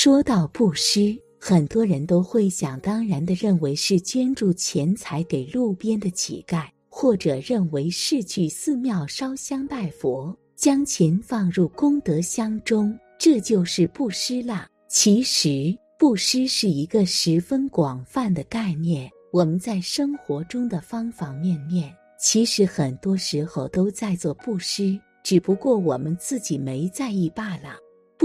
说到布施，很多人都会想当然的认为是捐助钱财给路边的乞丐，或者认为是去寺庙烧香拜佛，将钱放入功德箱中，这就是布施啦。其实，布施是一个十分广泛的概念，我们在生活中的方方面面，其实很多时候都在做布施，只不过我们自己没在意罢了。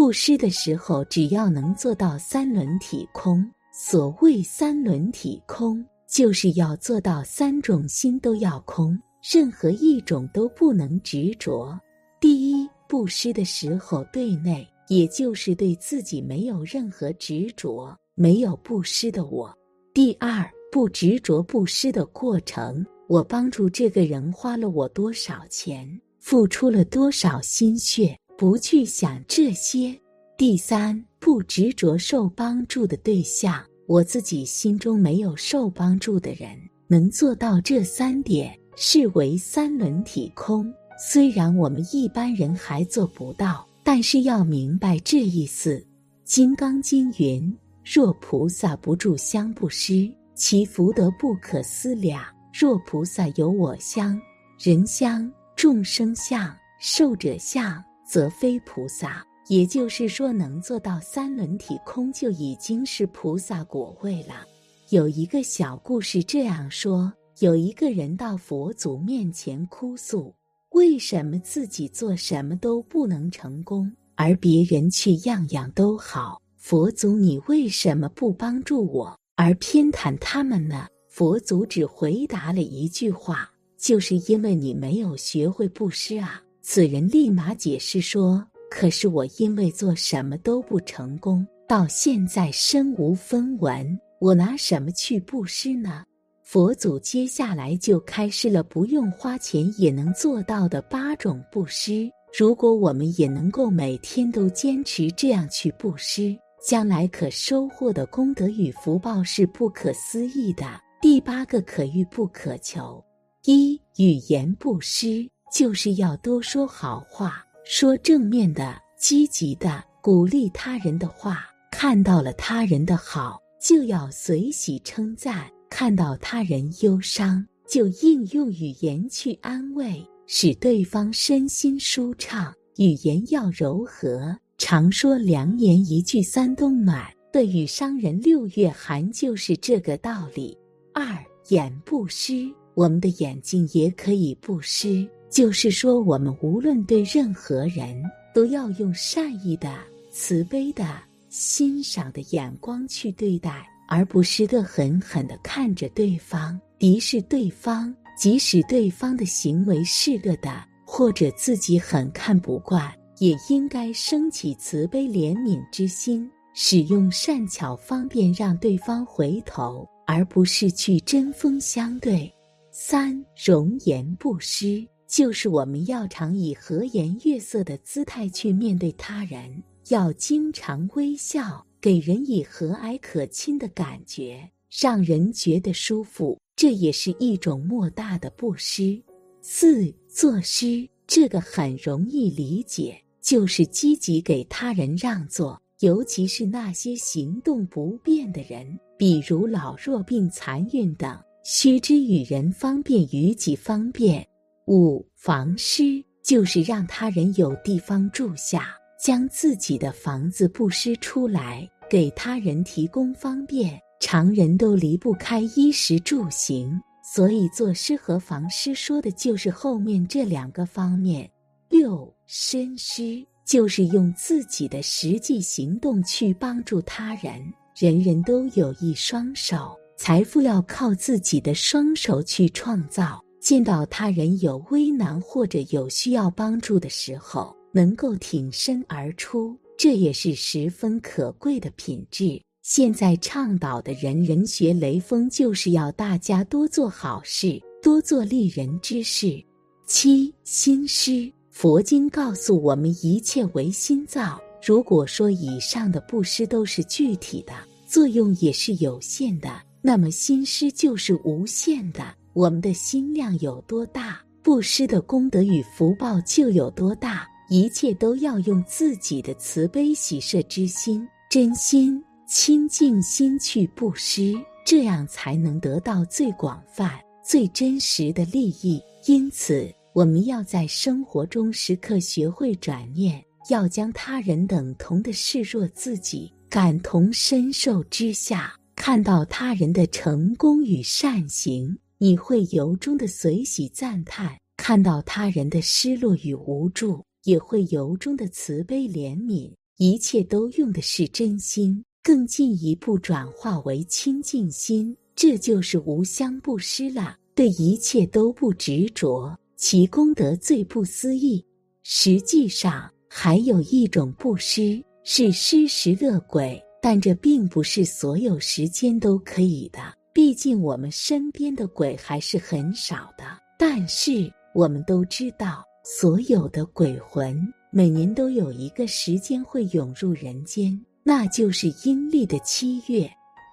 布施的时候，只要能做到三轮体空。所谓三轮体空，就是要做到三种心都要空，任何一种都不能执着。第一，布施的时候对内，也就是对自己没有任何执着，没有布施的我。第二，不执着布施的过程，我帮助这个人花了我多少钱，付出了多少心血。不去想这些。第三，不执着受帮助的对象，我自己心中没有受帮助的人，能做到这三点，视为三轮体空。虽然我们一般人还做不到，但是要明白这意思。《金刚经》云：“若菩萨不住香不施，其福德不可思量。若菩萨有我相、人相、众生相、寿者相。”则非菩萨，也就是说，能做到三轮体空，就已经是菩萨果位了。有一个小故事这样说：有一个人到佛祖面前哭诉，为什么自己做什么都不能成功，而别人却样样都好？佛祖，你为什么不帮助我，而偏袒他们呢？佛祖只回答了一句话：就是因为你没有学会布施啊。此人立马解释说：“可是我因为做什么都不成功，到现在身无分文，我拿什么去布施呢？”佛祖接下来就开示了不用花钱也能做到的八种布施。如果我们也能够每天都坚持这样去布施，将来可收获的功德与福报是不可思议的。第八个可遇不可求，一语言布施。就是要多说好话，说正面的、积极的、鼓励他人的话。看到了他人的好，就要随喜称赞；看到他人忧伤，就应用语言去安慰，使对方身心舒畅。语言要柔和，常说良言一句三冬暖，对与伤人六月寒，就是这个道理。二眼不湿，我们的眼睛也可以不湿。就是说，我们无论对任何人，都要用善意的、慈悲的、欣赏的眼光去对待，而不是的狠狠的看着对方、敌视对方。即使对方的行为是恶的，或者自己很看不惯，也应该升起慈悲怜悯之心，使用善巧方便让对方回头，而不是去针锋相对。三容颜不失。就是我们要常以和颜悦色的姿态去面对他人，要经常微笑，给人以和蔼可亲的感觉，让人觉得舒服。这也是一种莫大的布施。四作诗，这个很容易理解，就是积极给他人让座，尤其是那些行动不便的人，比如老弱病残孕等，须知与人方便，与己方便。五房施就是让他人有地方住下，将自己的房子布施出来，给他人提供方便。常人都离不开衣食住行，所以作诗和房施说的就是后面这两个方面。六身施就是用自己的实际行动去帮助他人。人人都有一双手，财富要靠自己的双手去创造。见到他人有危难或者有需要帮助的时候，能够挺身而出，这也是十分可贵的品质。现在倡导的人人学雷锋，就是要大家多做好事，多做利人之事。七心师，佛经告诉我们，一切为心造。如果说以上的布施都是具体的，作用也是有限的，那么心师就是无限的。我们的心量有多大，布施的功德与福报就有多大。一切都要用自己的慈悲喜舍之心，真心、清净心去布施，这样才能得到最广泛、最真实的利益。因此，我们要在生活中时刻学会转念，要将他人等同的视若自己，感同身受之下，看到他人的成功与善行，你会由衷的随喜赞叹。看到他人的失落与无助，也会由衷的慈悲怜悯。一切都用的是真心，更进一步转化为清净心，这就是无相布施了。对一切都不执着，其功德最不思议。实际上，还有一种布施是施食乐鬼，但这并不是所有时间都可以的。毕竟我们身边的鬼还是很少的，但是。我们都知道，所有的鬼魂每年都有一个时间会涌入人间，那就是阴历的七月。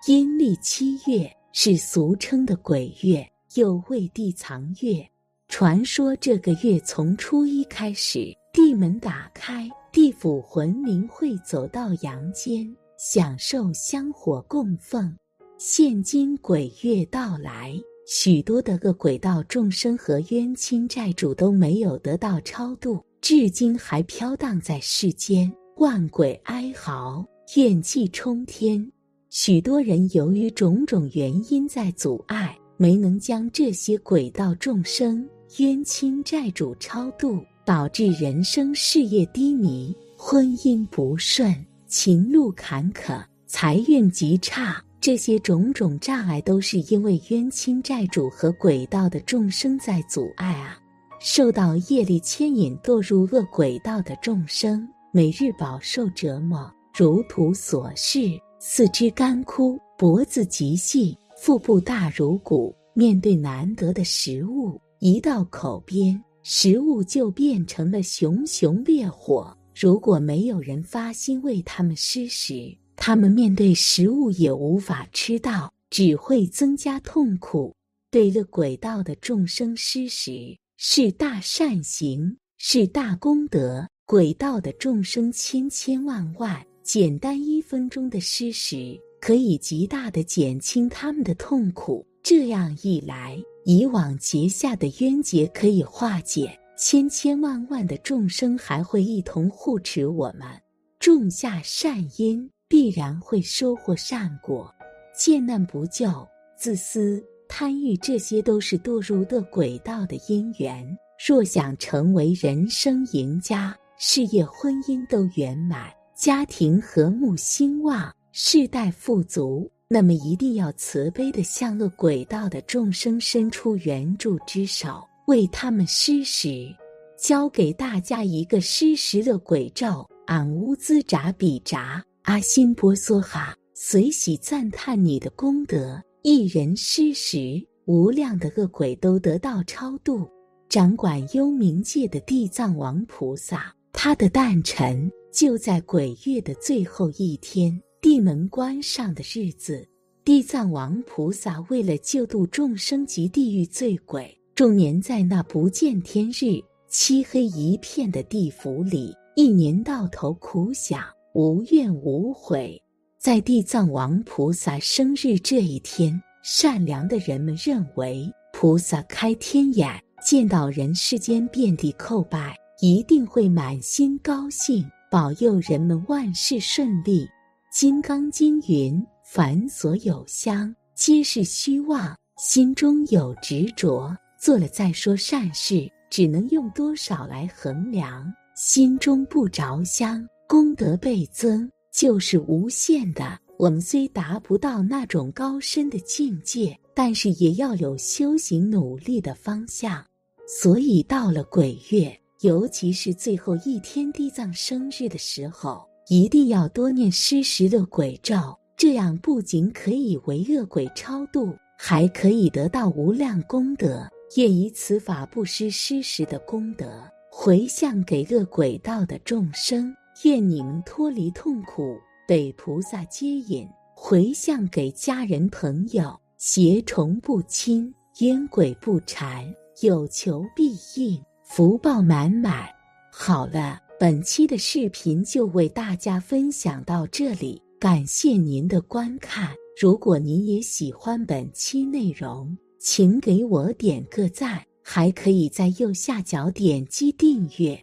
阴历七月是俗称的鬼月，又谓地藏月。传说这个月从初一开始，地门打开，地府魂灵会走到阳间，享受香火供奉。现今鬼月到来。许多的恶鬼道众生和冤亲债主都没有得到超度，至今还飘荡在世间，万鬼哀嚎，怨气冲天。许多人由于种种原因在阻碍，没能将这些鬼道众生、冤亲债主超度，导致人生事业低迷，婚姻不顺，情路坎坷，财运极差。这些种种障碍都是因为冤亲债主和鬼道的众生在阻碍啊！受到业力牵引堕入恶鬼道的众生，每日饱受折磨，如图所示，四肢干枯，脖子极细，腹部大如鼓。面对难得的食物，一到口边，食物就变成了熊熊烈火。如果没有人发心为他们施食，他们面对食物也无法吃到，只会增加痛苦。对了，轨道的众生施食是大善行，是大功德。轨道的众生千千万万，简单一分钟的施食，可以极大的减轻他们的痛苦。这样一来，以往结下的冤结可以化解，千千万万的众生还会一同护持我们，种下善因。必然会收获善果，见难不救、自私、贪欲，这些都是堕入的轨道的因缘。若想成为人生赢家，事业、婚姻都圆满，家庭和睦兴旺，世代富足，那么一定要慈悲的向恶轨道的众生伸出援助之手，为他们施食。教给大家一个施食的鬼咒：俺乌兹扎比扎。阿新波梭哈，随喜赞叹你的功德，一人施食，无量的恶鬼都得到超度。掌管幽冥界的地藏王菩萨，他的诞辰就在鬼月的最后一天，地门关上的日子。地藏王菩萨为了救度众生及地狱罪鬼，终年在那不见天日、漆黑一片的地府里，一年到头苦想。无怨无悔，在地藏王菩萨生日这一天，善良的人们认为菩萨开天眼，见到人世间遍地叩拜，一定会满心高兴，保佑人们万事顺利。《金刚经》云：“凡所有相，皆是虚妄；心中有执着，做了再说善事，只能用多少来衡量？心中不着相。”功德倍增就是无限的。我们虽达不到那种高深的境界，但是也要有修行努力的方向。所以到了鬼月，尤其是最后一天地藏生日的时候，一定要多念施食的鬼咒。这样不仅可以为恶鬼超度，还可以得到无量功德。愿以此法布施施食的功德，回向给恶鬼道的众生。愿你们脱离痛苦，被菩萨接引，回向给家人朋友，邪虫不侵，冤鬼不缠，有求必应，福报满满。好了，本期的视频就为大家分享到这里。感谢您的观看。如果您也喜欢本期内容，请给我点个赞，还可以在右下角点击订阅